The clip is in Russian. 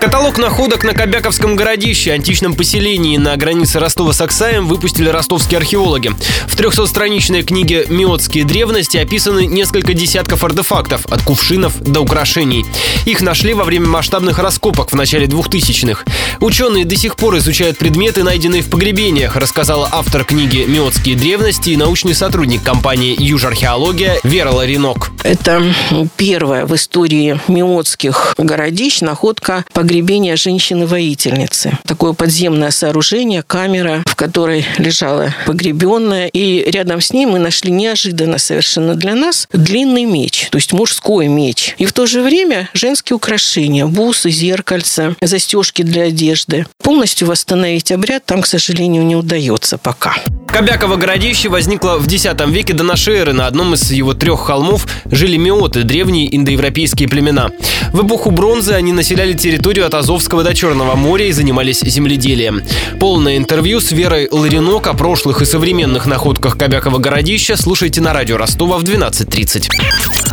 Каталог находок на Кобяковском городище, античном поселении на границе Ростова с Аксаем выпустили ростовские археологи. В 300-страничной книге «Миотские древности» описаны несколько десятков артефактов, от кувшинов до украшений. Их нашли во время масштабных раскопок в начале 2000-х. Ученые до сих пор изучают предметы, найденные в погребениях, рассказала автор книги «Миотские древности» и научный сотрудник компании «Южархеология» Вера Ларинок. Это первая в истории миотских городищ находка погребения женщины-воительницы. Такое подземное сооружение, камера, в которой лежала погребенная. И рядом с ней мы нашли неожиданно совершенно для нас длинный меч, то есть мужской меч. И в то же время женские украшения, бусы, зеркальца, застежки для одежды. Полностью восстановить обряд там, к сожалению, не удается пока. Кобяково городище возникло в X веке до нашей эры. На одном из его трех холмов жили миоты, древние индоевропейские племена. В эпоху бронзы они населяли территорию от Азовского до Черного моря и занимались земледелием. Полное интервью с Верой Ларинок о прошлых и современных находках Кобякова городища слушайте на радио Ростова в 12.30.